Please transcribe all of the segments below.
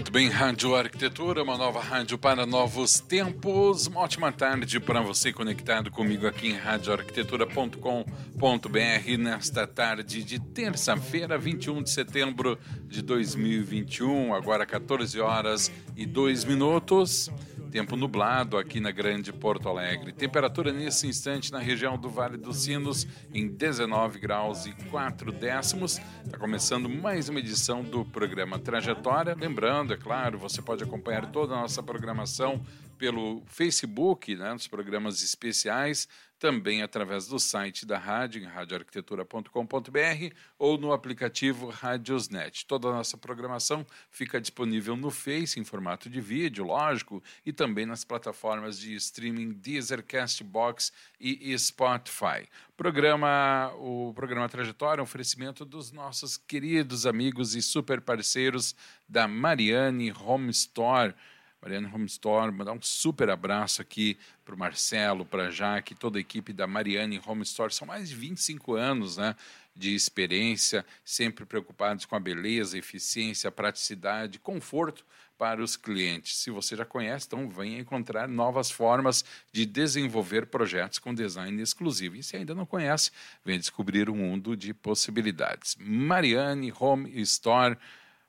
Muito bem, Rádio Arquitetura, uma nova rádio para novos tempos. Uma ótima tarde para você conectado comigo aqui em radioarquitetura.com.br nesta tarde de terça-feira, 21 de setembro de 2021, agora 14 horas e 2 minutos. Tempo nublado aqui na Grande Porto Alegre. Temperatura nesse instante na região do Vale dos Sinos em 19 graus e 4 décimos. Está começando mais uma edição do programa Trajetória. Lembrando, é claro, você pode acompanhar toda a nossa programação pelo Facebook, né, nos programas especiais, também através do site da rádio, em radioarquitetura.com.br ou no aplicativo Radiosnet. Toda a nossa programação fica disponível no Face em formato de vídeo, lógico, e também nas plataformas de streaming Deezer, Castbox e Spotify. Programa, o programa Trajetória é um oferecimento dos nossos queridos amigos e super parceiros da Mariane Home Store. Mariane Home Store, mandar um super abraço aqui para o Marcelo, para a Jaque, toda a equipe da Mariane Home Store. São mais de 25 anos né, de experiência, sempre preocupados com a beleza, eficiência, praticidade, conforto para os clientes. Se você já conhece, então venha encontrar novas formas de desenvolver projetos com design exclusivo. E se ainda não conhece, venha descobrir um mundo de possibilidades. Mariane Home Store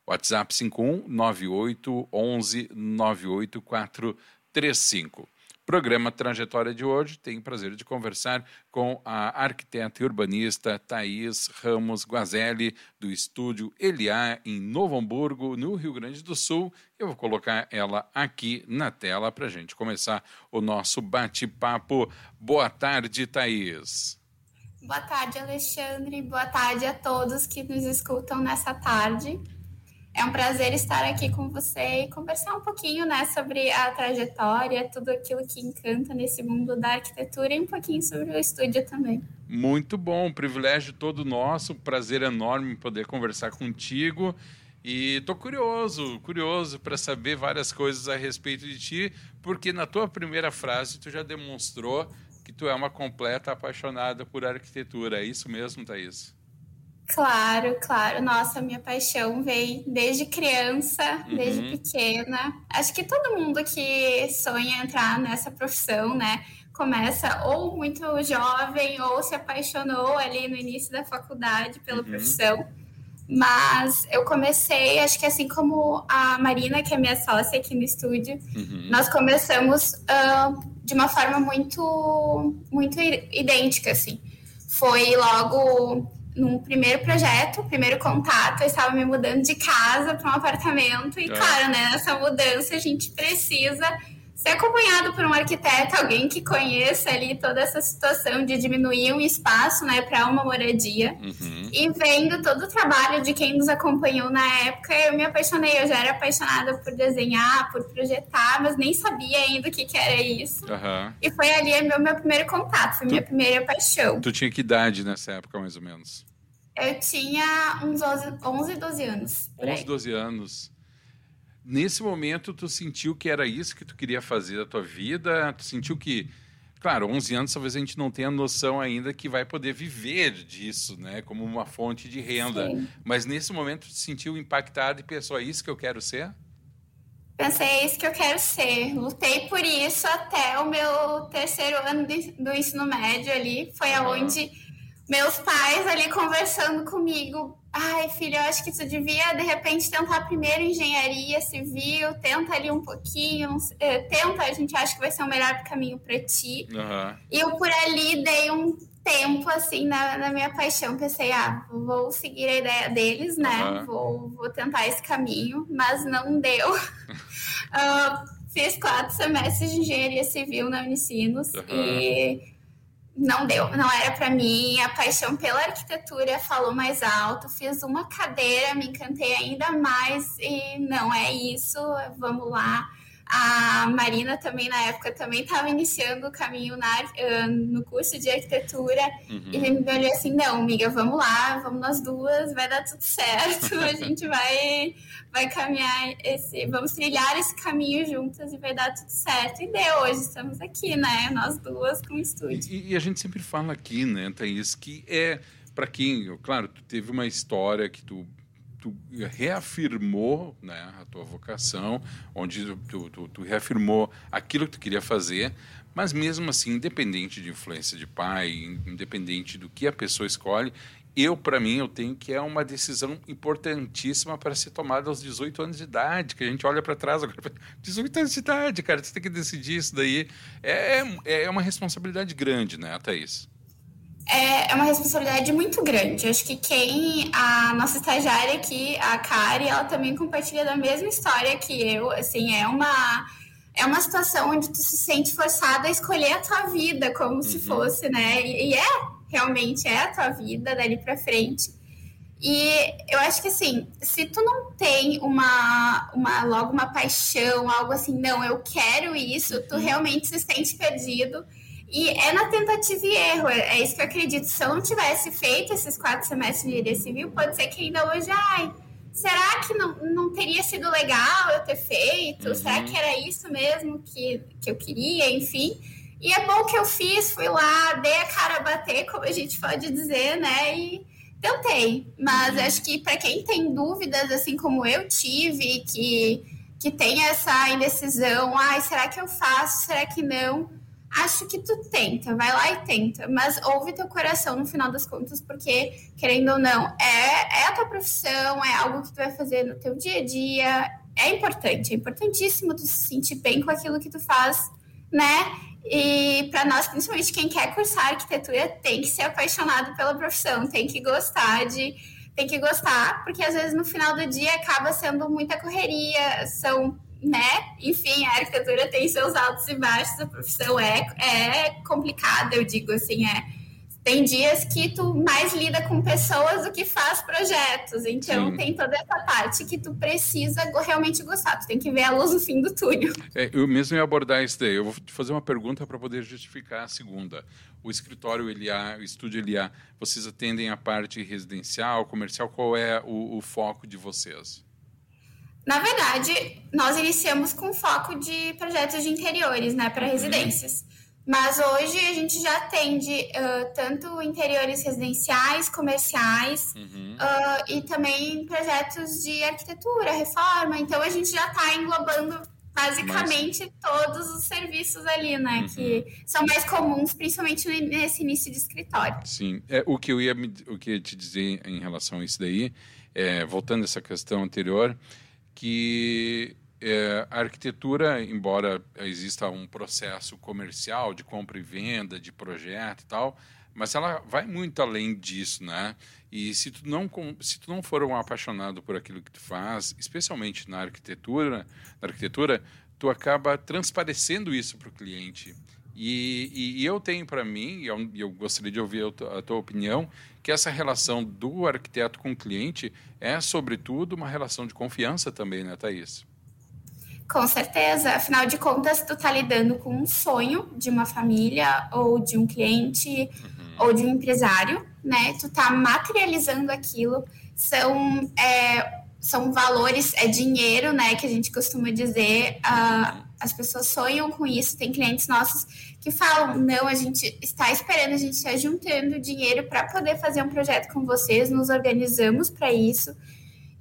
WhatsApp 51 98 11 98435. Programa Trajetória de hoje tem o prazer de conversar com a arquiteta e urbanista Thaís Ramos Guazelli, do estúdio Eliá, em Novo Hamburgo, no Rio Grande do Sul. Eu vou colocar ela aqui na tela para a gente começar o nosso bate-papo. Boa tarde, Thaís. Boa tarde, Alexandre. Boa tarde a todos que nos escutam nessa tarde. É um prazer estar aqui com você e conversar um pouquinho né, sobre a trajetória, tudo aquilo que encanta nesse mundo da arquitetura e um pouquinho sobre o estúdio também. Muito bom, privilégio todo nosso, prazer enorme poder conversar contigo. E estou curioso, curioso para saber várias coisas a respeito de ti, porque na tua primeira frase tu já demonstrou que tu é uma completa apaixonada por arquitetura. É isso mesmo, Thaís? Claro, claro. Nossa, minha paixão veio desde criança, uhum. desde pequena. Acho que todo mundo que sonha entrar nessa profissão, né, começa ou muito jovem ou se apaixonou ali no início da faculdade pela uhum. profissão. Mas eu comecei, acho que assim como a Marina, que é minha sócia aqui no estúdio, uhum. nós começamos uh, de uma forma muito, muito idêntica, assim. Foi logo num primeiro projeto, primeiro contato, eu estava me mudando de casa para um apartamento e, é. claro, né, nessa mudança a gente precisa ser acompanhado por um arquiteto, alguém que conheça ali toda essa situação de diminuir um espaço, né, para uma moradia. Uhum. E vendo todo o trabalho de quem nos acompanhou na época, eu me apaixonei. Eu já era apaixonada por desenhar, por projetar, mas nem sabia ainda o que, que era isso. Uhum. E foi ali meu, meu primeiro contato, foi tu, minha primeira paixão. Tu tinha que idade nessa época, mais ou menos? Eu tinha uns 11, 11 12 anos. 11, 12 anos. Nesse momento, tu sentiu que era isso que tu queria fazer da tua vida? Tu sentiu que, claro, 11 anos talvez a gente não tenha noção ainda que vai poder viver disso, né? Como uma fonte de renda. Sim. Mas nesse momento, tu sentiu impactado e pensou, é isso que eu quero ser? Pensei, é isso que eu quero ser. Lutei por isso até o meu terceiro ano de, do ensino médio ali. Foi uhum. aonde meus pais ali conversando comigo. Ai, filho, eu acho que tu devia, de repente, tentar primeiro engenharia civil, tenta ali um pouquinho, eh, tenta, a gente acha que vai ser o melhor caminho para ti. Uhum. E eu por ali dei um tempo, assim, na, na, minha paixão, pensei, ah, vou seguir a ideia deles, né? Uhum. Vou, vou tentar esse caminho, mas não deu. uh, fiz quatro semestres de engenharia civil na Unicinos uhum. e não deu, não era para mim. A paixão pela arquitetura falou mais alto. Fiz uma cadeira, me encantei ainda mais e não é isso. Vamos lá. A Marina também, na época, também estava iniciando o caminho na, no curso de arquitetura. Uhum. E ele me olhou assim, não, amiga, vamos lá, vamos nós duas, vai dar tudo certo. A gente vai, vai caminhar esse... Vamos trilhar esse caminho juntas e vai dar tudo certo. E deu, hoje estamos aqui, né? Nós duas com o estúdio. E, e a gente sempre fala aqui, né, Thaís, que é... Para quem, claro, tu teve uma história que tu tu reafirmou né, a tua vocação, onde tu, tu, tu, reafirmou aquilo que tu queria fazer, mas mesmo assim, independente de influência de pai, independente do que a pessoa escolhe, eu, para mim, eu tenho que é uma decisão importantíssima para ser tomada aos 18 anos de idade, que a gente olha para trás agora, 18 anos de idade, cara, você tem que decidir isso daí. É, é, é uma responsabilidade grande, né, Thaís? É, é uma responsabilidade muito grande. Acho que quem, a nossa estagiária aqui, a Kari, ela também compartilha da mesma história que eu. Assim, é uma, é uma situação onde tu se sente forçada a escolher a tua vida como uhum. se fosse, né? E, e, é, realmente é a tua vida dali para frente. E eu acho que assim, se tu não tem uma, uma logo uma paixão, algo assim, não, eu quero isso, tu uhum. realmente se sente perdido e é na tentativa e erro, é, é isso que eu acredito. Se eu não tivesse feito esses quatro semestres de engenharia civil, pode ser que ainda hoje, ai, será que não, não teria sido legal eu ter feito? Uhum. Será que era isso mesmo que, que eu queria? Enfim. E é bom que eu fiz, fui lá, dei a cara a bater, como a gente pode dizer, né? E tentei. Mas uhum. acho que para quem tem dúvidas, assim como eu tive, que, que tem essa indecisão, ai, será que eu faço? Será que não? Acho que tu tenta, vai lá e tenta, mas ouve teu coração no final das contas, porque, querendo ou não, é, é a tua profissão, é algo que tu vai fazer no teu dia a dia, é importante, é importantíssimo tu se sentir bem com aquilo que tu faz, né? E para nós, principalmente quem quer cursar arquitetura, tem que ser apaixonado pela profissão, tem que gostar de. Tem que gostar, porque às vezes no final do dia acaba sendo muita correria, são né? Enfim, a arquitetura tem seus altos e baixos, a profissão é, é complicada, eu digo assim, é. Tem dias que tu mais lida com pessoas do que faz projetos. Então Sim. tem toda essa parte que tu precisa realmente gostar. Tu tem que ver a luz no fim do túnel. É, eu mesmo ia abordar isso daí. Eu vou te fazer uma pergunta para poder justificar a segunda. O escritório LA, o estúdio LA, vocês atendem a parte residencial, comercial? Qual é o, o foco de vocês? Na verdade, nós iniciamos com foco de projetos de interiores, né, para uhum. residências. Mas hoje a gente já atende uh, tanto interiores residenciais, comerciais uhum. uh, e também projetos de arquitetura, reforma. Então a gente já está englobando basicamente Mas... todos os serviços ali, né? Uhum. Que são mais comuns, principalmente nesse início de escritório. Sim. É, o, que eu ia, o que eu ia te dizer em relação a isso daí, é, voltando a essa questão anterior, que é, a arquitetura, embora exista um processo comercial de compra e venda, de projeto e tal, mas ela vai muito além disso, né? E se tu não se tu não for um apaixonado por aquilo que tu faz, especialmente na arquitetura, na arquitetura, tu acaba transparecendo isso para o cliente. E, e, e, eu tenho para mim, e eu, eu, gostaria de ouvir a tua opinião, que essa relação do arquiteto com o cliente é, sobretudo, uma relação de confiança também, né, Thaís? Com certeza. Afinal de contas, tu tá lidando com um sonho de uma família ou de um cliente uhum. ou de um empresário, né? Tu tá materializando aquilo. São, é, são valores, é dinheiro, né? Que a gente costuma dizer. Uh, as pessoas sonham com isso. Tem clientes nossos que falam: não, a gente está esperando, a gente está juntando dinheiro para poder fazer um projeto com vocês, nos organizamos para isso.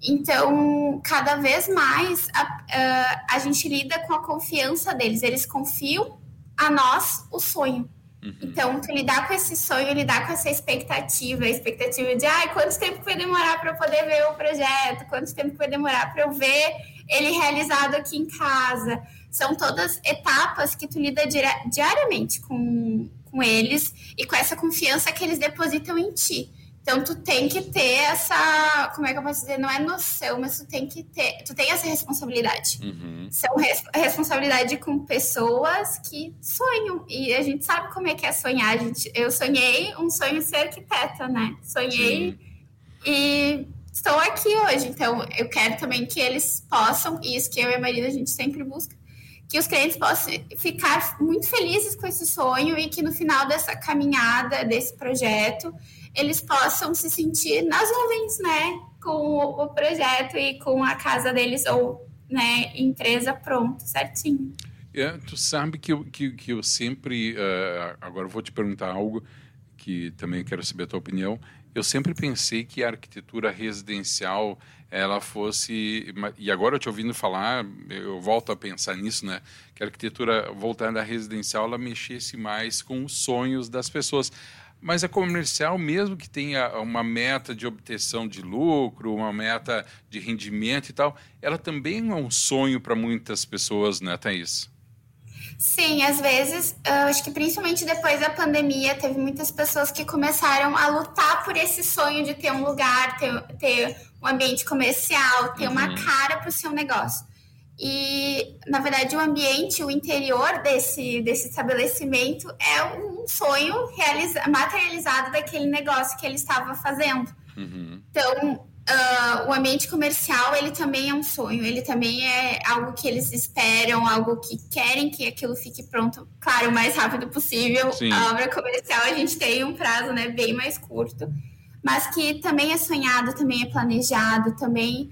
Então, cada vez mais a, a, a, gente lida com a confiança deles. Eles confiam a nós o sonho. Uhum. Então, tu lidar com esse sonho, lidar com essa expectativa, a expectativa de, ai, quanto tempo vai demorar para eu poder ver o projeto, quanto tempo vai demorar para eu ver ele realizado aqui em casa são todas etapas que tu lida diariamente com, com eles e com essa confiança que eles depositam em ti. Então tu tem que ter essa, como é que eu posso dizer, não é noção, mas tu tem que ter, tu tem essa responsabilidade. Uhum. São res, responsabilidade com pessoas que sonham e a gente sabe como é que é sonhar. Gente, eu sonhei um sonho de ser arquiteta, né? Sonhei Sim. e estou aqui hoje. Então eu quero também que eles possam, e isso que eu e a Maria a gente sempre busca, que os clientes possam ficar muito felizes com esse sonho e que no final dessa caminhada, desse projeto, eles possam se sentir nas nuvens, né? Com o, projeto e com a casa deles ou né, empresa pronto, certinho. É, tu sabe que eu, que, que eu sempre. Uh, agora eu vou te perguntar algo que também quero saber a tua opinião. Eu sempre pensei que a arquitetura residencial ela fosse e agora eu te ouvindo falar eu volto a pensar nisso né que a arquitetura voltada à residencial ela mexesse mais com os sonhos das pessoas mas a comercial, mesmo que tenha uma meta de obtenção de lucro, uma meta de rendimento e tal, ela também é um sonho para muitas pessoas, né, Thaís? Sim, às vezes, acho que principalmente depois da pandemia, teve muitas pessoas que começaram a lutar por esse sonho de ter um lugar, ter, ter um ambiente comercial, ter uhum. uma cara para o seu negócio. E, na verdade, o ambiente, o interior desse, desse estabelecimento é um sonho realiza, materializado daquele negócio que ele estava fazendo. Uhum. Então, uh, o ambiente comercial, ele também é um sonho, ele também é algo que eles esperam, algo que querem que aquilo fique pronto, claro, o mais rápido possível. Sim. A obra comercial, a gente tem um prazo né, bem mais curto, mas que também é sonhado, também é planejado, também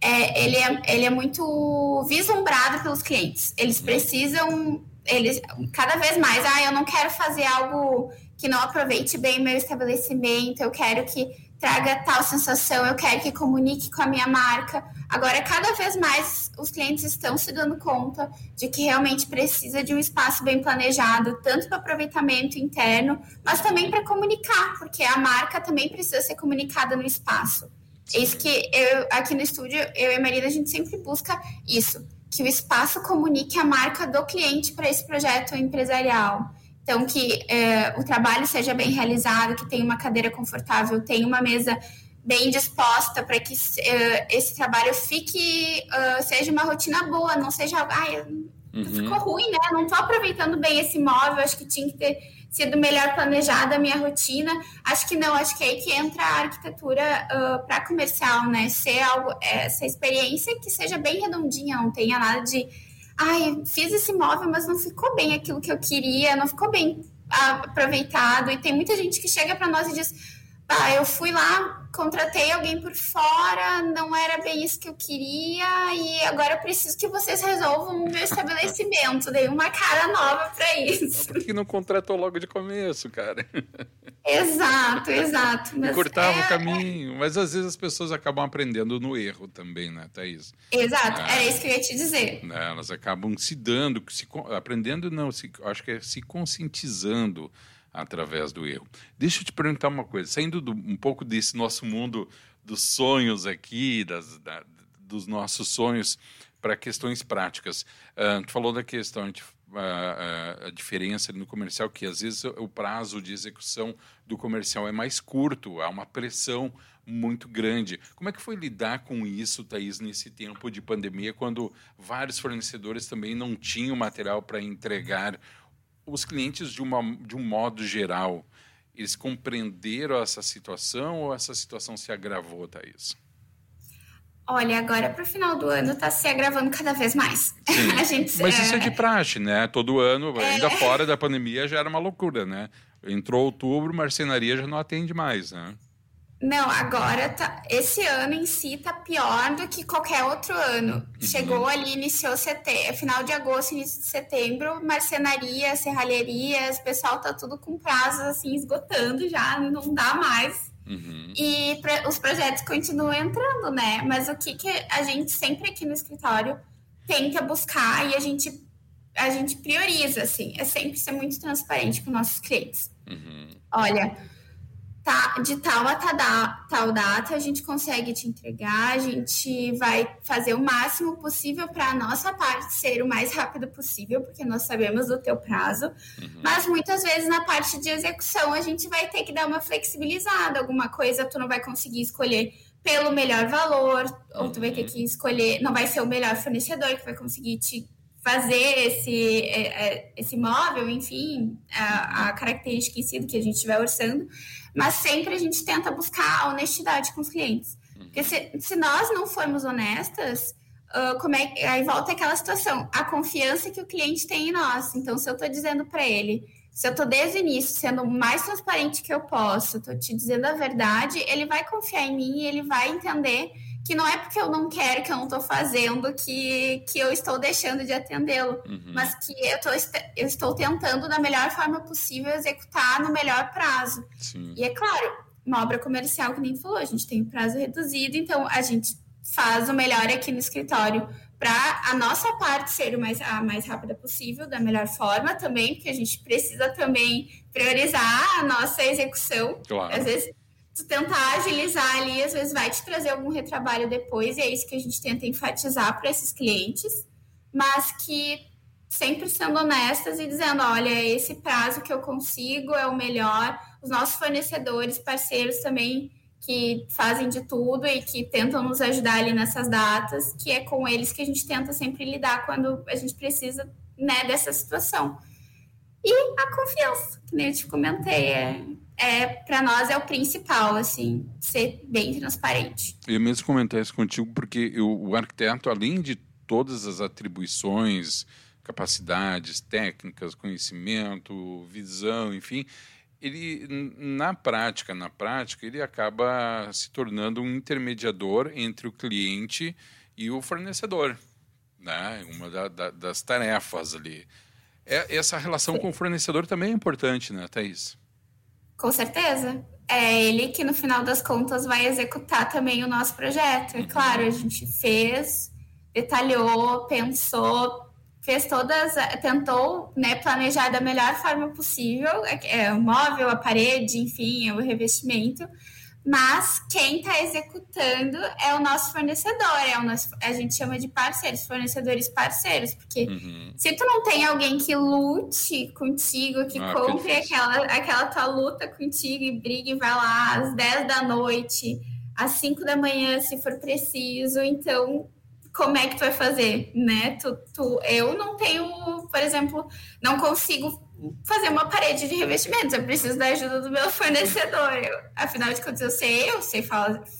é, ele, é, ele é muito vislumbrado pelos clientes. Eles precisam, eles cada vez mais, ah, eu não quero fazer algo que não aproveite bem meu estabelecimento, eu quero que traga tal sensação, eu quero que comunique com a minha marca. Agora, cada vez mais os clientes estão se dando conta de que realmente precisa de um espaço bem planejado, tanto para aproveitamento interno, mas também para comunicar, porque a marca também precisa ser comunicada no espaço. É isso que eu, aqui no estúdio, eu e a Marina, a gente sempre busca isso, que o espaço comunique a marca do cliente para esse projeto empresarial. Então, que é, o trabalho seja bem realizado, que tenha uma cadeira confortável, tenha uma mesa bem disposta para que uh, esse trabalho fique, uh, seja uma rotina boa, não seja, ai, uhum. ficou ruim, né? Não estou aproveitando bem esse imóvel, acho que tinha que ter sido melhor planejada a minha rotina. Acho que não, acho que é aí que entra a arquitetura uh, para comercial, né? Ser algo, essa experiência que seja bem redondinha, não tenha nada de, ai, fiz esse imóvel, mas não ficou bem aquilo que eu queria, não ficou bem aproveitado. E tem muita gente que chega para nós e diz, ah, eu fui lá, contratei alguém por fora, não era bem isso que eu queria e agora eu preciso que vocês resolvam o meu estabelecimento. Dei uma cara nova para isso. Por que não contratou logo de começo, cara? Exato, exato. Mas cortava é... o caminho, mas às vezes as pessoas acabam aprendendo no erro também, né, Thaís? Exato, é, era isso que eu ia te dizer. Né, elas acabam se dando, se, aprendendo não, se, acho que é se conscientizando através do erro. Deixa eu te perguntar uma coisa, saindo do, um pouco desse nosso mundo dos sonhos aqui, das, da, dos nossos sonhos, para questões práticas. Uh, tu falou da questão de uh, a diferença no comercial, que às vezes o prazo de execução do comercial é mais curto, há uma pressão muito grande. Como é que foi lidar com isso, Thaís, nesse tempo de pandemia, quando vários fornecedores também não tinham material para entregar os clientes, de, uma, de um modo geral, eles compreenderam essa situação ou essa situação se agravou, Thaís? Olha, agora para o final do ano está se agravando cada vez mais. gente, Mas isso é... é de praxe, né? Todo ano, é... ainda fora da pandemia, já era uma loucura, né? Entrou outubro, marcenaria já não atende mais, né? Não, agora tá. Esse ano em si tá pior do que qualquer outro ano. Uhum. Chegou ali, iniciou setembro, final de agosto, início de setembro, marcenaria, serralherias, o pessoal tá tudo com prazos assim esgotando já, não dá mais. Uhum. E pra, os projetos continuam entrando, né? Mas o que, que a gente sempre aqui no escritório tenta buscar e a gente, a gente prioriza, assim, é sempre ser muito transparente com nossos clientes. Uhum. Olha de tal a tal data a gente consegue te entregar, a gente vai fazer o máximo possível para a nossa parte ser o mais rápido possível, porque nós sabemos do teu prazo, uhum. mas muitas vezes na parte de execução a gente vai ter que dar uma flexibilizada, alguma coisa tu não vai conseguir escolher pelo melhor valor, ou tu vai ter uhum. que escolher, não vai ser o melhor fornecedor que vai conseguir te fazer esse, é, é, esse móvel, enfim, a, a característica em si do que a gente estiver orçando, mas sempre a gente tenta buscar a honestidade com os clientes. Porque se, se nós não formos honestas, uh, como é, aí volta aquela situação, a confiança que o cliente tem em nós. Então, se eu estou dizendo para ele, se eu estou desde o início sendo o mais transparente que eu posso, estou te dizendo a verdade, ele vai confiar em mim e ele vai entender que não é porque eu não quero, que eu não estou fazendo, que, que eu estou deixando de atendê-lo, uhum. mas que eu, tô, eu estou tentando da melhor forma possível executar no melhor prazo. Sim. E é claro, uma obra comercial, que nem falou, a gente tem prazo reduzido, então a gente faz o melhor aqui no escritório para a nossa parte ser o mais, a mais rápida possível, da melhor forma também, porque a gente precisa também priorizar a nossa execução. Claro. Às vezes tu tentar agilizar ali, às vezes vai te trazer algum retrabalho depois, e é isso que a gente tenta enfatizar para esses clientes, mas que sempre sendo honestas e dizendo, olha, esse prazo que eu consigo é o melhor. Os nossos fornecedores, parceiros também que fazem de tudo e que tentam nos ajudar ali nessas datas, que é com eles que a gente tenta sempre lidar quando a gente precisa, né, dessa situação. E a confiança, que nem eu te comentei, é, é para nós é o principal, assim, ser bem transparente. Eu mesmo comentar isso contigo porque eu, o arquiteto, além de todas as atribuições, capacidades técnicas, conhecimento, visão, enfim, ele na prática, na prática, ele acaba se tornando um intermediador entre o cliente e o fornecedor, né? Uma da, da, das tarefas ali. É, essa relação Sim. com o fornecedor também é importante, né, Thaís? Com certeza. É ele que, no final das contas, vai executar também o nosso projeto. É claro, a gente fez, detalhou, pensou, fez todas, tentou né, planejar da melhor forma possível é, é, o móvel, a parede, enfim, o revestimento mas quem está executando é o nosso fornecedor, é o nosso, a gente chama de parceiros, fornecedores parceiros, porque uhum. se tu não tem alguém que lute contigo, que ah, compre que aquela, aquela tua luta contigo e brigue vai lá às 10 da noite, às 5 da manhã, se for preciso, então como é que tu vai fazer, né? Tu, tu, eu não tenho, por exemplo, não consigo fazer uma parede de revestimentos, eu preciso da ajuda do meu fornecedor. Eu, afinal de contas, eu sei, eu sei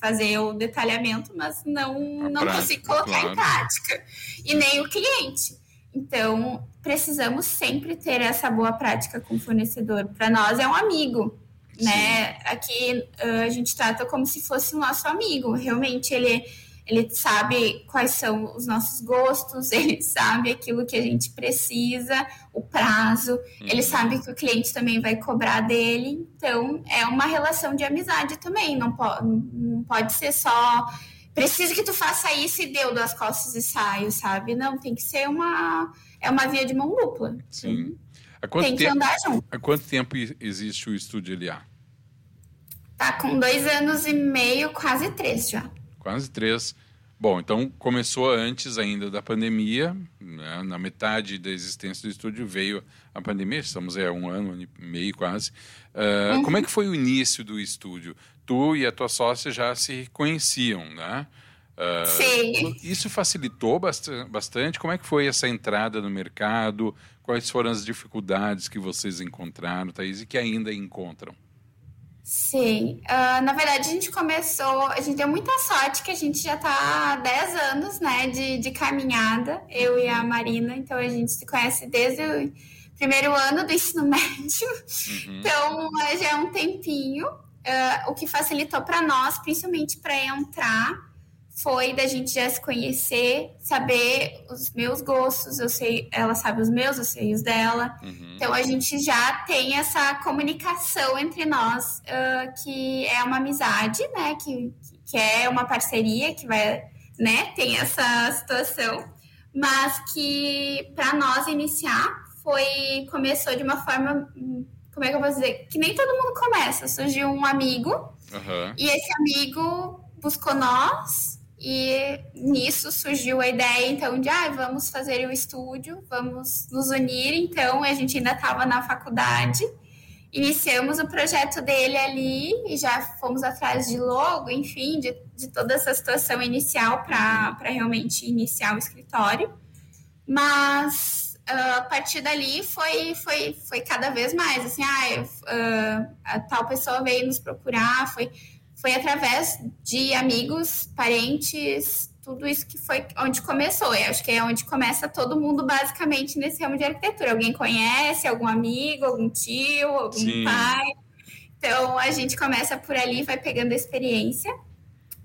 fazer o detalhamento, mas não, não prática, consigo colocar claro. em prática. E nem o cliente. Então, precisamos sempre ter essa boa prática com o fornecedor. Para nós é um amigo, né? Aqui a gente trata como se fosse o nosso amigo. Realmente ele ele sabe quais são os nossos gostos, ele sabe aquilo que a gente precisa, o prazo, uhum. ele sabe que o cliente também vai cobrar dele. Então, é uma relação de amizade também, não, po não pode ser só preciso que tu faça isso e deu das costas e saio, sabe? Não, tem que ser uma é uma via de mão dupla. Sim. Há quanto tem tempo, que andar junto. Há quanto tempo existe o Estúdio LA? Tá com dois anos e meio, quase três já quase três. Bom, então começou antes ainda da pandemia, né? na metade da existência do estúdio veio a pandemia, estamos há é, um ano e meio quase. Uh, uhum. Como é que foi o início do estúdio? Tu e a tua sócia já se conheciam, né? Uh, Sim. Isso facilitou bastante? Como é que foi essa entrada no mercado? Quais foram as dificuldades que vocês encontraram, Thaís, e que ainda encontram? Sim, uh, na verdade a gente começou, a gente deu muita sorte que a gente já está há 10 anos, né, de, de caminhada, eu e a Marina, então a gente se conhece desde o primeiro ano do ensino médio, uhum. então já é um tempinho, uh, o que facilitou para nós, principalmente para entrar foi da gente já se conhecer, saber os meus gostos, eu sei, ela sabe os meus, eu sei os dela. Uhum. Então a gente já tem essa comunicação entre nós, uh, que é uma amizade, né? Que, que é uma parceria que vai, né? Tem essa situação, mas que para nós iniciar foi começou de uma forma como é que eu posso dizer? Que nem todo mundo começa. Surgiu um amigo, Aham. e esse amigo buscou nós, e nisso surgiu a ideia, então, de, ah, vamos fazer o estúdio, vamos nos unir. Então, a gente ainda estava na faculdade, iniciamos o projeto dele ali, e já fomos atrás de logo, enfim, de, de toda essa situação inicial para realmente iniciar o escritório. Mas ah, a partir dali foi, foi, foi cada vez mais, assim, ah, eu- ah, a tal pessoa veio nos procurar, foi, foi através de amigos, parentes, tudo isso que foi onde começou. Eu acho que é onde começa todo mundo basicamente nesse ramo de arquitetura. Alguém conhece, algum amigo, algum tio, algum Sim. pai. Então a gente começa por ali, vai pegando experiência.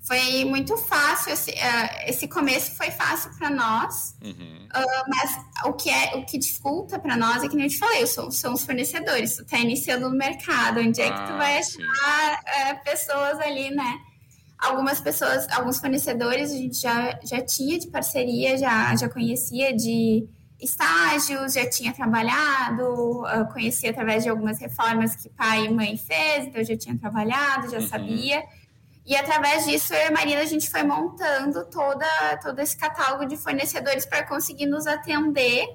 Foi muito fácil, esse, ah, esse começo foi fácil para nós, Uhum. mas o que é o que dificulta para nós é que nem eu te falei, são, são os fornecedores. Tu tá iniciando no mercado, onde é que tu Ah, vai sim. achar é, pessoas ali, né? Algumas pessoas, alguns fornecedores a gente já, já tinha de parceria, já, já conhecia de estágios, já tinha trabalhado, ah, conhecia através de algumas reformas que pai e mãe fez, então já tinha trabalhado, já Uhum. sabia. E através disso, eu e a Marina, a gente foi montando toda, todo esse catálogo de fornecedores para conseguir nos atender.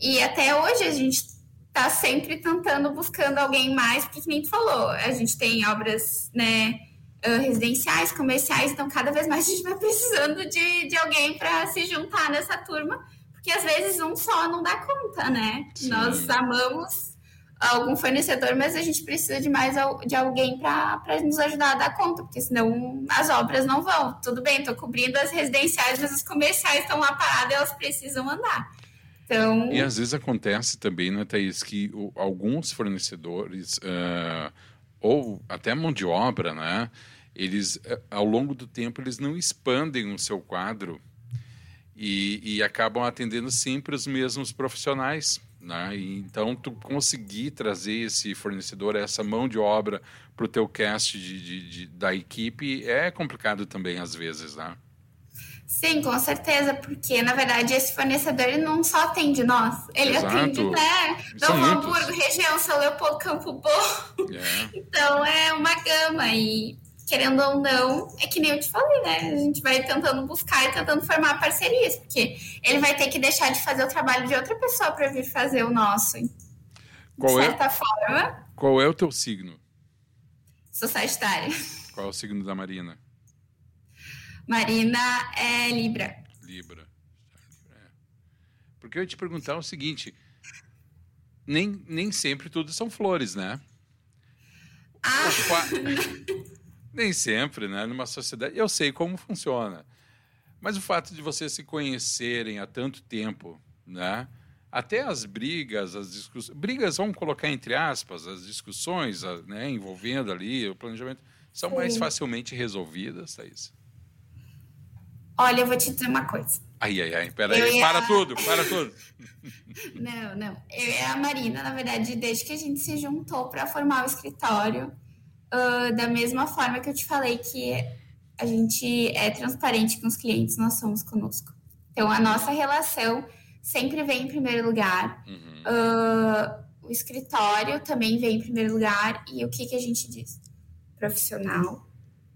E até hoje a gente está sempre tentando, buscando alguém mais, porque que nem tu falou, a gente tem obras né, residenciais, comerciais, então cada vez mais a gente vai precisando de, de alguém para se juntar nessa turma, porque às vezes um só não dá conta, né? Sim. Nós amamos algum fornecedor, mas a gente precisa de mais de alguém para nos ajudar a dar conta, porque senão as obras não vão. Tudo bem, estou cobrindo as residenciais, mas as comerciais estão lá paradas e elas precisam andar. Então, E às vezes acontece também, né, Thaís, que o- alguns fornecedores, ah, ou até mão de obra, né, eles, eh, ao longo do tempo, eles não expandem o seu quadro e, e acabam atendendo sempre os mesmos profissionais. Né? E, então, tu conseguir trazer esse fornecedor, essa mão de obra para o teu cast de, de- de- da equipe é complicado também, às vezes, né? sim, com certeza, porque na verdade esse fornecedor ele não só atende nós, ele Exato. atende, né? São Novo muitos. Hamburgo, região, São Leopoldo, Campo Bom. É. Então é uma gama e querendo ou não, é que nem eu te falei, né? A gente vai tentando buscar e tentando formar parcerias, porque ele vai ter que deixar de fazer o trabalho de outra pessoa para vir fazer o nosso. De Qual, é, certa forma, qual é o teu signo? sou Sagitária. Qual é o signo da Marina? Marina é Libra. Libra. É. Porque eu ia te perguntar o seguinte: nem, nem sempre tudo são flores, né? Ah, O fa- nem sempre, né? Numa sociedade. Eu sei como funciona. Mas o fato de vocês se conhecerem há tanto tempo, né? Até as brigas, as discussões. Brigas, vamos colocar entre aspas, as discussões né, envolvendo ali o planejamento, são mais Sim. facilmente resolvidas, Thaís. olha, eu vou te dizer uma coisa. Ai, ai, ai, peraí, ia- para tudo, para tudo. Não, não. Eu e a Marina, na verdade, desde que a gente se juntou para formar o escritório, ah, da mesma forma que eu te falei que a gente é transparente com os clientes, nós somos conosco. Então, a nossa relação sempre vem em primeiro lugar. Uhum. Ah, o escritório também vem em primeiro lugar. E o que, que a gente diz? Profissional,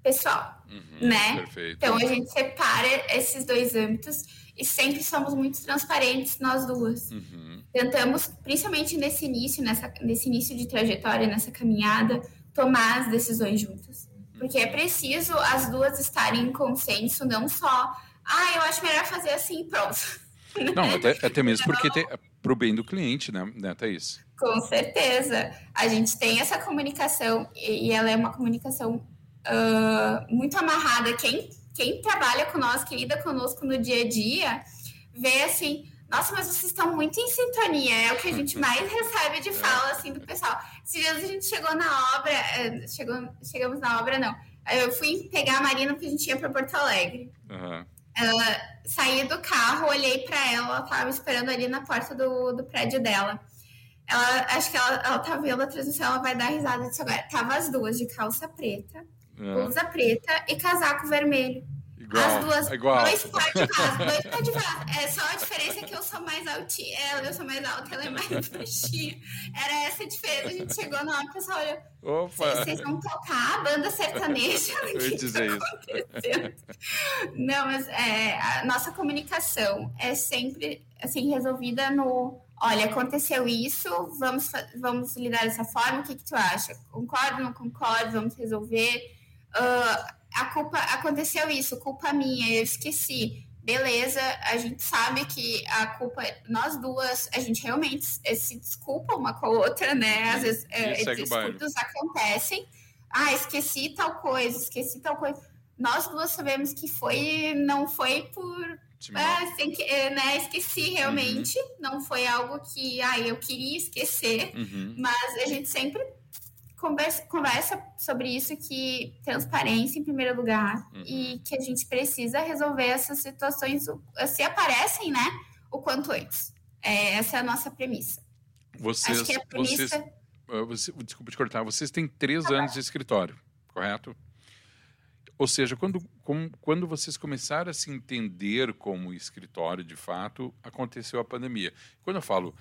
pessoal. Uhum, né? Perfeito. Então, a gente separa esses dois âmbitos e sempre somos muito transparentes, nós duas. Uhum, Tentamos, principalmente nesse início, nessa, nesse início de trajetória, nessa caminhada, tomar as decisões juntas. Porque é preciso as duas estarem em consenso, não só, ah, eu acho melhor fazer assim pronto. Não, até, até mesmo porque tem, pro bem do cliente, né, né Thaís? Com certeza. A gente tem essa comunicação e ela é uma comunicação ah, muito amarrada. Quem, quem trabalha com nós, que lida conosco no dia a dia, vê assim, nossa, mas vocês estão muito em sintonia. É o que a gente mais recebe de fala assim do pessoal. Esses dias a gente chegou na obra, eh, chegou, chegamos na obra, não. Eu fui pegar a Marina porque a gente ia para Porto Alegre. Aham. Saí do carro, olhei para ela, ela estava esperando ali na porta do, do prédio dela. Ela, acho que ela, ela tá vendo a transmissão, ela vai dar risada disso agora. Tava as duas de calça preta, Ah, blusa preta e casaco vermelho. Igual As duas, igual. dois par de vaso, dois par de vaso. É só a diferença é que eu sou mais altinha, ela, eu sou mais alta, ela é mais baixinha. Era essa a diferença. A gente chegou na hora, o pessoal olhou, Opa! vocês vão tocar a banda sertaneja? O Eu que ia dizer tá isso. Não, mas é, a nossa comunicação é sempre assim resolvida no olha, aconteceu isso, vamos, vamos lidar dessa forma, o que, que tu acha? Concordo, não concordo, vamos resolver. Ah, a culpa aconteceu isso, culpa minha, eu esqueci. Beleza, a gente sabe que a culpa, nós duas, a gente realmente eh, se desculpa uma com a outra, né? Às vezes eh, E baile. desculpas acontecem. Ah, esqueci tal coisa, esqueci tal coisa. Nós duas sabemos que foi, não foi por é, sem que, é, né, esqueci realmente. Uhum. Não foi algo que ah, eu queria esquecer, Uhum. mas a gente sempre conversa, conversa sobre isso, que transparência em primeiro lugar Uhum. e que a gente precisa resolver essas situações, se aparecem, né, o quanto antes. É, essa é a nossa premissa. Vocês, Acho que a vocês, premissa... ah, você- desculpa te cortar, vocês têm três anos de escritório, correto? Ou seja, quando, com- quando vocês começaram a se entender como escritório de fato, aconteceu a pandemia. Quando eu falo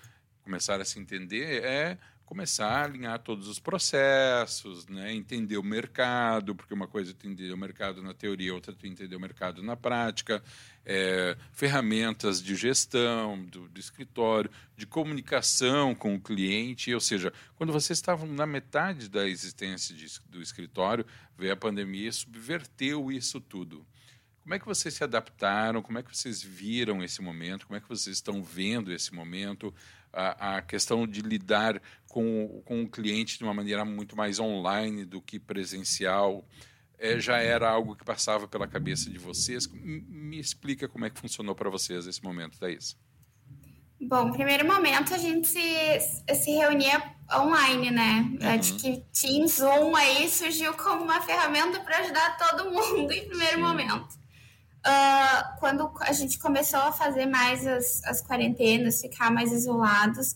começar a se entender, é começar a alinhar todos os processos, né? entender o mercado, porque uma coisa é tu entender o mercado na teoria, outra é tu entender o mercado na prática, é, ferramentas de gestão do, do escritório, de comunicação com o cliente, ou seja, quando vocês estavam na metade da existência de, do escritório, veio a pandemia e subverteu isso tudo. Como é que vocês se adaptaram? Como é que vocês viram esse momento? Como é que vocês estão vendo esse momento? A, a questão de lidar com, com o cliente de uma maneira muito mais online do que presencial é, já era algo que passava pela cabeça de vocês? Me explica como é que funcionou para vocês esse momento, Thaís. Bom, primeiro momento a gente se, se reunia online, né? Uhum. Acho que Teams Zoom aí surgiu como uma ferramenta para ajudar todo mundo em primeiro Sim. momento. Ah, quando a gente começou a fazer mais as, as quarentenas, ficar mais isolados,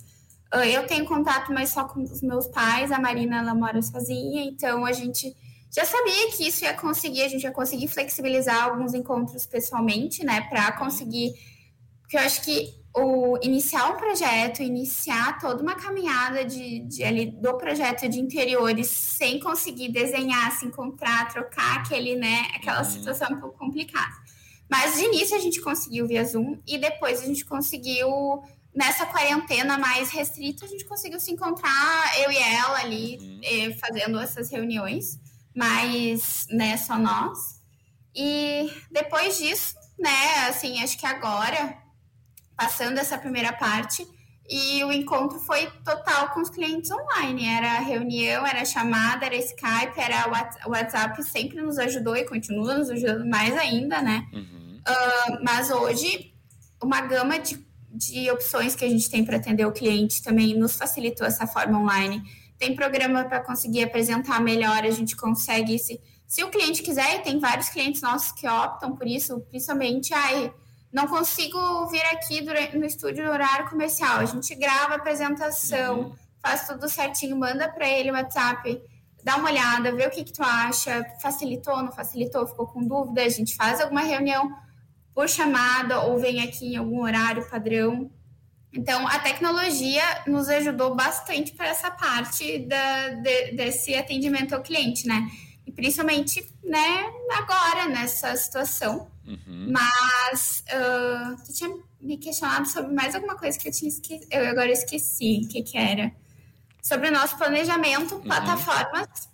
ah, eu tenho contato mais só com os meus pais, a Marina ela mora sozinha, então a gente já sabia que isso ia conseguir, a gente ia conseguir flexibilizar alguns encontros pessoalmente, né, para conseguir, porque eu acho que o iniciar um projeto, iniciar toda uma caminhada de, de ali, do projeto de interiores sem conseguir desenhar, se encontrar, trocar aquele, né, aquela Uhum. situação um pouco complicada. Mas de início a gente conseguiu via Zoom e depois a gente conseguiu nessa quarentena mais restrita a gente conseguiu se encontrar eu e ela ali Uhum. eh, fazendo essas reuniões, mas né, só nós. E depois disso, né, assim, acho que agora passando essa primeira parte e o encontro foi total com os clientes online. Era reunião, era chamada, era Skype, era Whats- WhatsApp, sempre nos ajudou e continua nos ajudando mais ainda, né? Uhum. Mas hoje, uma gama de, de opções que a gente tem para atender o cliente também nos facilitou essa forma online. Tem programa para conseguir apresentar melhor, a gente consegue se. Se o cliente quiser, e tem vários clientes nossos que optam por isso, principalmente, ai, não consigo vir aqui durante, no estúdio no horário comercial. A gente grava a apresentação, Uhum. faz tudo certinho, manda para ele o WhatsApp, dá uma olhada, vê o que, que tu acha, facilitou, não facilitou, ficou com dúvida, a gente faz alguma reunião por chamada ou vem aqui em algum horário padrão. Então, a tecnologia nos ajudou bastante para essa parte da, de- desse atendimento ao cliente, né? E principalmente, né, agora, nessa situação. Uhum. Mas ah, tu tinha me questionado sobre mais alguma coisa que eu tinha esquecido. Eu agora esqueci o que, que era. Sobre o nosso planejamento, plataformas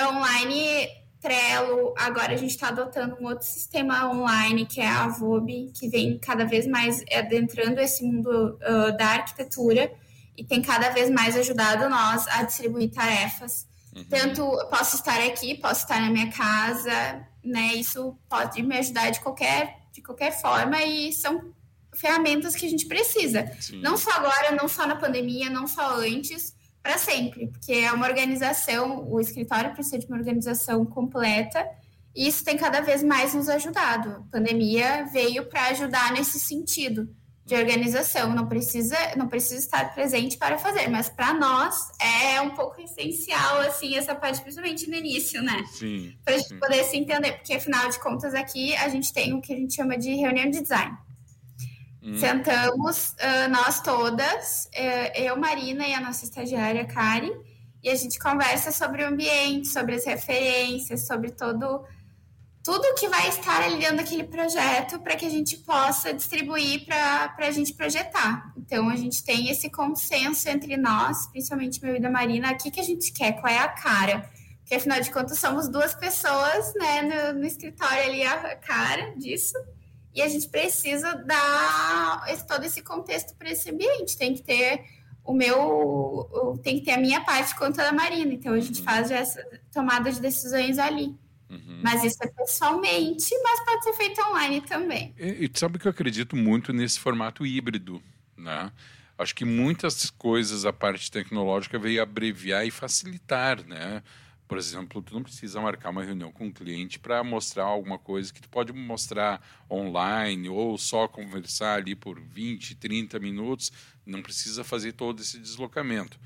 online, Trello. Agora a gente está adotando um outro sistema online, que é a Avobe, que vem cada vez mais adentrando esse mundo ah, da arquitetura e tem cada vez mais ajudado nós a distribuir tarefas. Uhum. Tanto posso estar aqui, posso estar na minha casa, né? Isso pode me ajudar de qualquer, de qualquer forma e são ferramentas que a gente precisa. Sim. Não só agora, não só na pandemia, não só antes, para sempre, porque é uma organização, o escritório precisa de uma organização completa e isso tem cada vez mais nos ajudado. A pandemia veio para ajudar nesse sentido, de organização, não precisa, não precisa estar presente para fazer, mas para nós é um pouco essencial, assim, essa parte, principalmente no início, né? Sim. Para a gente poder se entender, porque afinal de contas aqui a gente tem o que a gente chama de reunião de design. Hum. Sentamos uh, nós todas, uh, eu, Marina e a nossa estagiária, Kari, e a gente conversa sobre o ambiente, sobre as referências, sobre todo tudo que vai estar ali dentro daquele projeto para que a gente possa distribuir para a gente projetar. Então, a gente tem esse consenso entre nós, principalmente meu e da Marina, o que, que a gente quer, qual é a cara. Porque, afinal de contas, somos duas pessoas né, no, no escritório ali, a cara disso. E a gente precisa dar esse, todo esse contexto para esse ambiente. Tem que ter o meu, tem que ter a minha parte contra a da Marina. Então, a gente uhum. faz essa tomada de decisões ali. Uhum. Mas isso é pessoalmente, mas pode ser feito online também. E, e sabe que eu acredito muito nesse formato híbrido, né? Acho que muitas coisas a parte tecnológica veio abreviar e facilitar, né? Por exemplo, tu não precisa marcar uma reunião com um cliente para mostrar alguma coisa que tu pode mostrar online ou só conversar ali por 20, 30 minutos, não precisa fazer todo esse deslocamento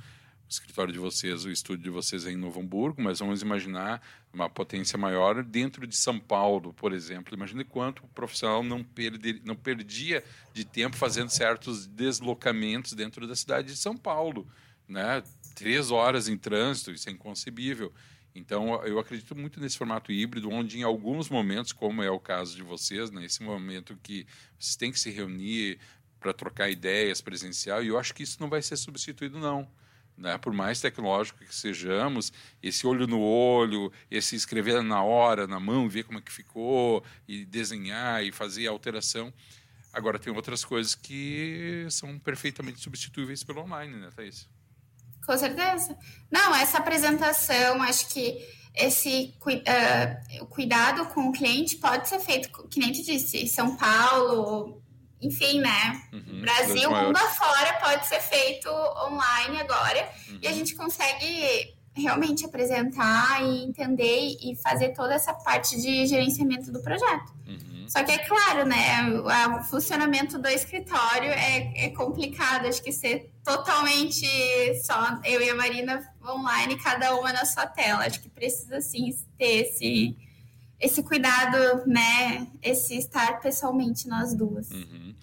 escritório de vocês, o estúdio de vocês é em Novo Hamburgo, mas vamos imaginar uma potência maior dentro de São Paulo, por exemplo. Imagine quanto o profissional não, perder, não perdia de tempo fazendo certos deslocamentos dentro da cidade de São Paulo. Né? Três horas em trânsito, isso é inconcebível. Então, eu acredito muito nesse formato híbrido, onde em alguns momentos, como é o caso de vocês, nesse né, momento que vocês têm que se reunir para trocar ideias presencial, e eu acho que isso não vai ser substituído, não. Né? Por mais tecnológico que sejamos, esse olho no olho, esse escrever na hora, na mão, ver como é que ficou, e desenhar e fazer a alteração. Agora, tem outras coisas que são perfeitamente substituíveis pelo online, né, Thaís? Com certeza. Não, essa apresentação, acho que esse uh, cuidado com o cliente pode ser feito, que nem tu disse, São Paulo, enfim, né? Uhum, Brasil, mundo afora, pode ser feito online agora uhum. e a gente consegue realmente apresentar e entender e fazer toda essa parte de gerenciamento do projeto. Uhum. Só que é claro, né? O funcionamento do escritório é, é complicado. Acho que ser totalmente só eu e a Marina online, cada uma na sua tela. Acho que precisa sim ter esse esse cuidado, né? Esse estar pessoalmente nós duas. Uhum.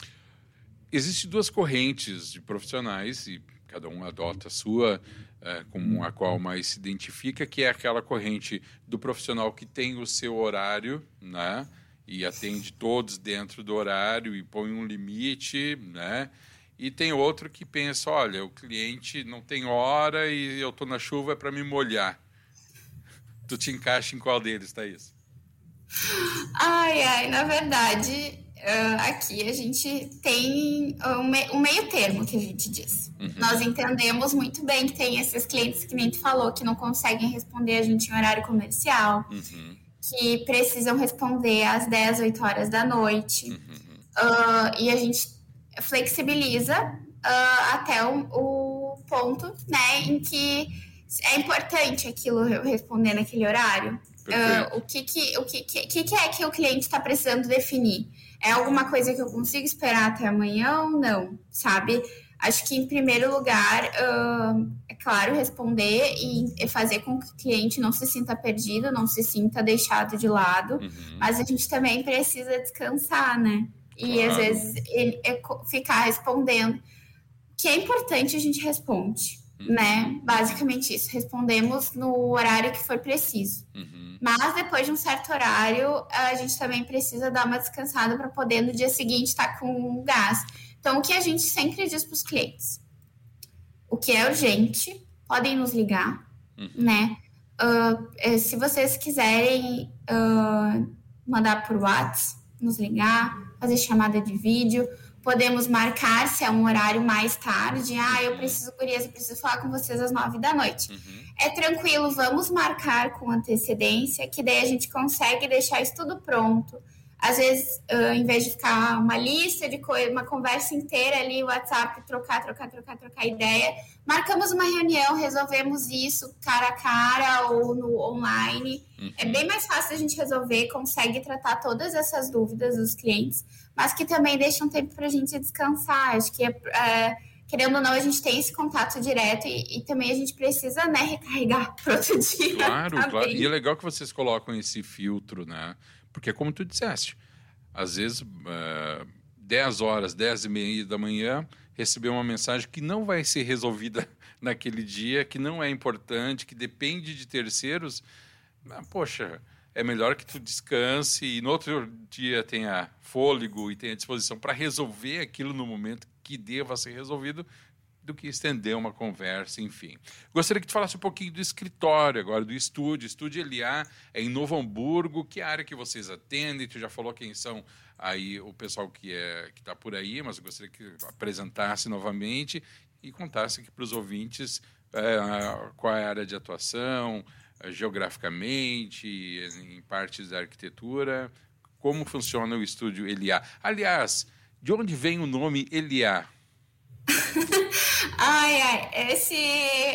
Existem duas correntes de profissionais e cada um adota a sua é, com a qual mais se identifica, que é aquela corrente do profissional que tem o seu horário, né? E atende todos dentro do horário e põe um limite, né? E tem outro que pensa, olha, o cliente não tem hora e eu estou na chuva é para me molhar. Tu te encaixa em qual deles, Thaís? Ai, ai, na verdade, uh, aqui a gente tem um, me meio termo que a gente diz. Uhum. Nós entendemos muito bem que tem esses clientes que nem tu falou, que não conseguem responder a gente em horário comercial, uhum. que precisam responder às 10, 8 horas da noite. Uhum. Uh, e a gente flexibiliza uh, até o, o ponto né, em que é importante aquilo responder naquele horário. Uh, o que, que, o que, que, que é que o cliente está precisando definir? É alguma coisa que eu consigo esperar até amanhã ou não? Sabe? Acho que, em primeiro lugar, uh, é claro, responder e fazer com que o cliente não se sinta perdido, não se sinta deixado de lado, uhum. mas a gente também precisa descansar, né? E claro. às vezes ele, é, ficar respondendo. que é importante, a gente responde, uhum. né? Basicamente isso. Respondemos no horário que for preciso. Uhum. Mas depois de um certo horário, a gente também precisa dar uma descansada para poder no dia seguinte estar tá com gás. Então, o que a gente sempre diz para os clientes? O que é urgente, podem nos ligar, uhum. né? Uh, se vocês quiserem uh, mandar por WhatsApp, nos ligar, fazer chamada de vídeo, podemos marcar se é um horário mais tarde. Ah, eu preciso, Gurias, eu preciso falar com vocês às nove da noite. Uhum. É tranquilo, vamos marcar com antecedência, que daí a gente consegue deixar isso tudo pronto. Às vezes, uh, em vez de ficar uma lista de coisas, uma conversa inteira ali, WhatsApp, trocar, trocar, trocar, trocar ideia, marcamos uma reunião, resolvemos isso cara a cara ou no online. Uhum. É bem mais fácil a gente resolver, consegue tratar todas essas dúvidas dos clientes mas que também deixa um tempo para a gente descansar. Acho que, é, querendo ou não, a gente tem esse contato direto e, e também a gente precisa né, recarregar para outro dia. Claro, claro. E é legal que vocês colocam esse filtro, né? Porque, como tu disseste, às vezes, uh, 10 horas, 10 e meia da manhã, receber uma mensagem que não vai ser resolvida naquele dia, que não é importante, que depende de terceiros. Mas, poxa, é melhor que tu descanse e no outro dia tenha fôlego e tenha disposição para resolver aquilo no momento que deva ser resolvido do que estender uma conversa, enfim. Gostaria que tu falasse um pouquinho do escritório agora, do estúdio. Estúdio Eliá é em Novo Hamburgo. Que área que vocês atendem? Tu já falou quem são aí o pessoal que é está por aí, mas eu gostaria que apresentasse novamente e contasse aqui para os ouvintes é, qual é a área de atuação, geograficamente, em partes da arquitetura, como funciona o estúdio Eliá. Aliás, de onde vem o nome Eliá? ai, ai, esse,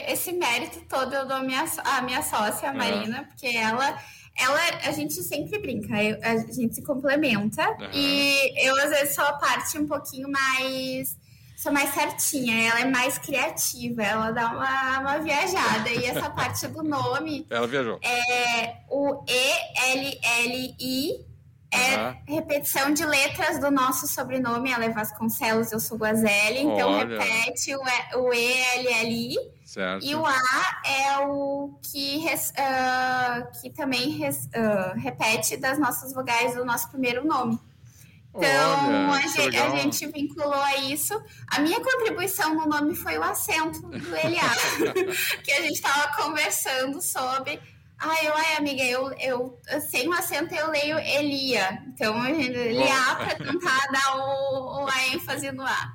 esse mérito todo eu dou a minha, minha sócia, a Marina, uhum. porque ela, ela, a gente sempre brinca, a gente se complementa, uhum. e eu às vezes sou a parte um pouquinho mais sou mais certinha, ela é mais criativa, ela dá uma, uma viajada. E essa parte do nome. Ela viajou. É o E-L-L-I. É uhum. repetição de letras do nosso sobrenome. Ela é Vasconcelos, eu sou Guazelli. Então Olha. repete o, E-L-L-I. E o A é o que, res, uh, que também res, uh, repete das nossas vogais do nosso primeiro nome. Então, Olha, a, gente, a, gente, vinculou a isso. A minha contribuição no nome foi o acento do Eliá, que a gente estava conversando sobre. Ai, eu, ai, amiga, eu, eu sem o acento eu leio Elia. Então, Eliá para tentar dar o, o, a ênfase no A.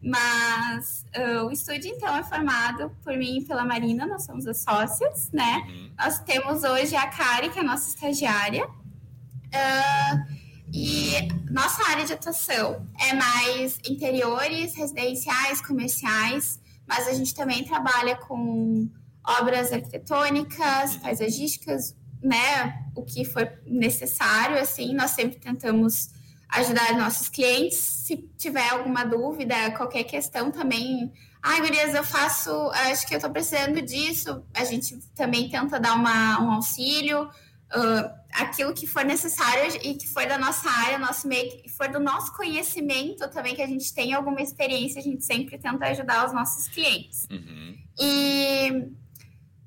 Mas uh, o estúdio, então, é formado por mim e pela Marina, nós somos as sócias, né? Uhum. Nós temos hoje a Kari, que é a nossa estagiária. Uh, e nossa área de atuação é mais interiores, residenciais, comerciais, mas a gente também trabalha com obras arquitetônicas, paisagísticas, né? O que for necessário, assim, nós sempre tentamos ajudar nossos clientes. Se tiver alguma dúvida, qualquer questão também. Ai, gurias, eu faço, acho que eu estou precisando disso. A gente também tenta dar uma, um auxílio uh, aquilo que for necessário e que for da nossa área, nosso meio, que for do nosso conhecimento também, que a gente tem alguma experiência, a gente sempre tenta ajudar os nossos clientes. Uhum. E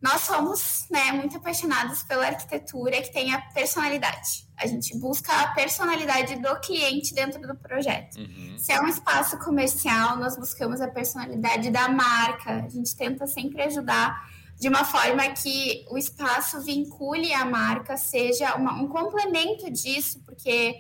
nós somos né, muito apaixonados pela arquitetura que tem a personalidade. A gente busca a personalidade do cliente dentro do projeto. Uhum. Se é um espaço comercial, nós buscamos a personalidade da marca. A gente tenta sempre ajudar de uma forma que o espaço vincule a marca, seja uma, um complemento disso, porque,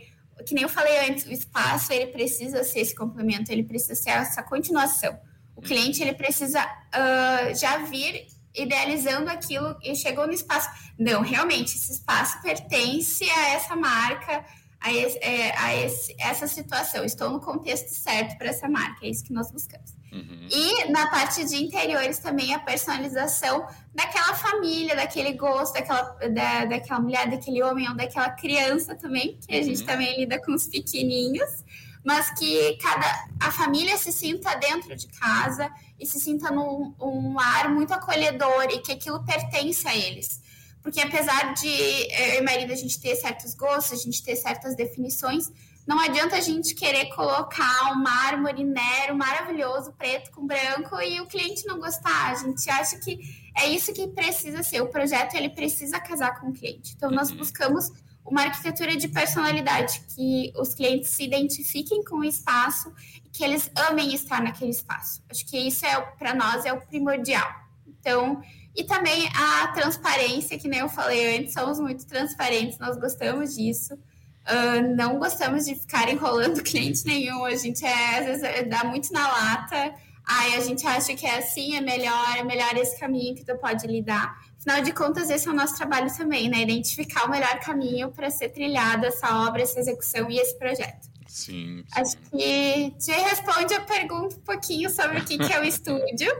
que nem eu falei antes, o espaço ele precisa ser esse complemento, ele precisa ser essa continuação. O cliente ele precisa uh, já vir idealizando aquilo e chegou no espaço. Não, realmente, esse espaço pertence a essa marca, a, esse, é, a esse, essa situação. Estou no contexto certo para essa marca, é isso que nós buscamos. Uhum. E na parte de interiores também a personalização daquela família, daquele gosto, daquela, da, daquela mulher, daquele homem ou daquela criança também, que a gente uhum. também lida com os pequenininhos, mas que cada a família se sinta dentro de casa e se sinta num um lar muito acolhedor e que aquilo pertence a eles. Porque apesar de eu e marido a gente ter certos gostos, a gente ter certas definições, não adianta a gente querer colocar um mármore nero maravilhoso, preto com branco, e o cliente não gostar. A gente acha que é isso que precisa ser. O projeto ele precisa casar com o cliente. Então, nós uhum. buscamos uma arquitetura de personalidade, que os clientes se identifiquem com o espaço e que eles amem estar naquele espaço. Acho que isso é para nós é o primordial. Então, e também a transparência, que nem eu falei antes, somos muito transparentes, nós gostamos disso. Uh, não gostamos de ficar enrolando cliente nenhum. A gente é, às vezes é, dá muito na lata. Aí a gente acha que é assim, é melhor, é melhor esse caminho que tu pode lidar. Afinal de contas, esse é o nosso trabalho também, né? Identificar o melhor caminho para ser trilhada essa obra, essa execução e esse projeto. Sim, sim. Acho que te responde a pergunta um pouquinho sobre o que, que é o estúdio,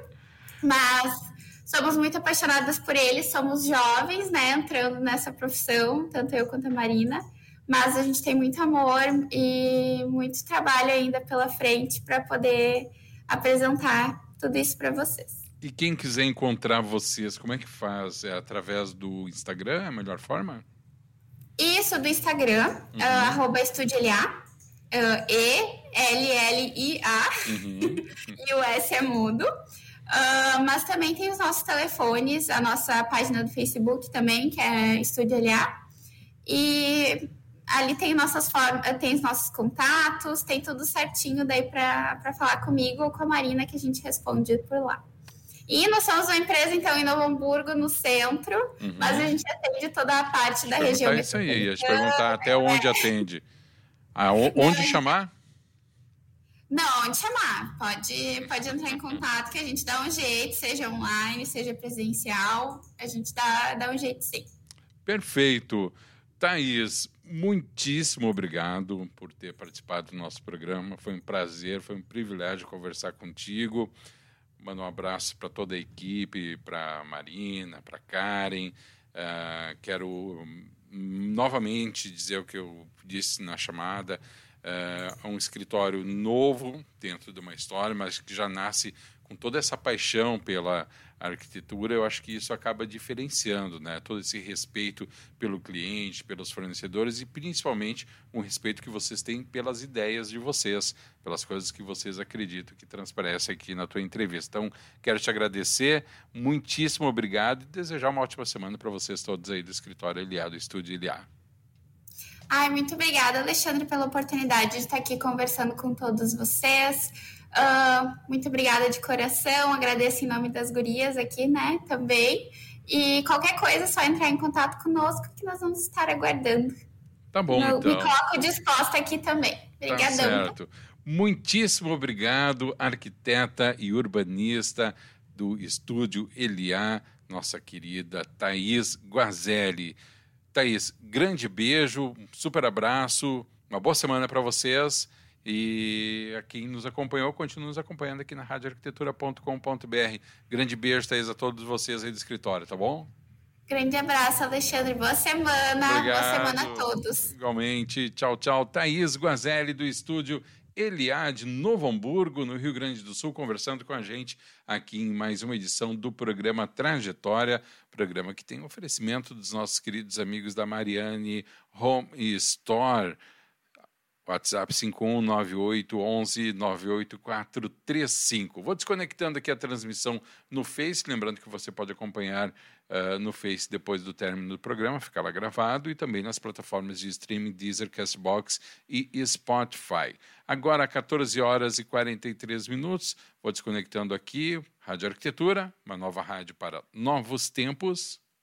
mas somos muito apaixonadas por ele, somos jovens, né? Entrando nessa profissão, tanto eu quanto a Marina mas a gente tem muito amor e muito trabalho ainda pela frente para poder apresentar tudo isso para vocês. E quem quiser encontrar vocês, como é que faz? É através do Instagram, é a melhor forma? Isso, do Instagram, uhum. uh, arroba estudioLA, uh, E-L-L-I-A, uhum. e o S é mudo. Uh, mas também tem os nossos telefones, a nossa página do Facebook também, que é Estúdio LA. E ali tem nossas tem os nossos contatos, tem tudo certinho daí para falar comigo ou com a Marina que a gente responde por lá. E nós somos uma empresa, então, em Novo Hamburgo, no centro, uhum. mas a gente atende toda a parte da região. É isso aí, ia te perguntar até onde atende. Ah, onde chamar? Não, onde chamar. Pode, pode entrar em contato que a gente dá um jeito, seja online, seja presencial, a gente dá, dá um jeito sim. Perfeito. Thaís, muitíssimo obrigado por ter participado do nosso programa. Foi um prazer, foi um privilégio conversar contigo. Mando um abraço para toda a equipe, para Marina, para Karen. Uh, quero novamente dizer o que eu disse na chamada. Uh, um escritório novo dentro de uma história, mas que já nasce com toda essa paixão pela arquitetura, eu acho que isso acaba diferenciando, né? Todo esse respeito pelo cliente, pelos fornecedores e principalmente um respeito que vocês têm pelas ideias de vocês, pelas coisas que vocês acreditam que transparece aqui na tua entrevista. Então, quero te agradecer, muitíssimo obrigado e desejar uma ótima semana para vocês todos aí do escritório Eliá, do estúdio Eliá. Ai, muito obrigada, Alexandre, pela oportunidade de estar aqui conversando com todos vocês. Uh, muito obrigada de coração, agradeço em nome das gurias aqui, né, também. E qualquer coisa, é só entrar em contato conosco que nós vamos estar aguardando. Tá bom, então. Me coloco disposta aqui também. Obrigadão. Tá certo. Muitíssimo obrigado, arquiteta e urbanista do Estúdio Eliá, nossa querida Thaís Guazelli. Thaís, grande beijo, um super abraço, uma boa semana para vocês e a quem nos acompanhou, continua nos acompanhando aqui na radioarquitetura.com.br. Grande beijo, Thaís, a todos vocês aí do escritório, tá bom? Grande abraço, Alexandre. Boa semana. Obrigado. Boa semana a todos. Igualmente. Tchau, tchau. Thaís Guazelli, do estúdio Eliade, Novo Hamburgo, no Rio Grande do Sul, conversando com a gente aqui em mais uma edição do programa Trajetória, programa que tem oferecimento dos nossos queridos amigos da Mariane Home Store. WhatsApp 519811 Vou desconectando aqui a transmissão no Face, lembrando que você pode acompanhar uh, no Face depois do término do programa, fica lá gravado, e também nas plataformas de streaming Deezer, Castbox e Spotify. Agora, 14 horas e 43 minutos, vou desconectando aqui, Rádio Arquitetura, uma nova rádio para novos tempos.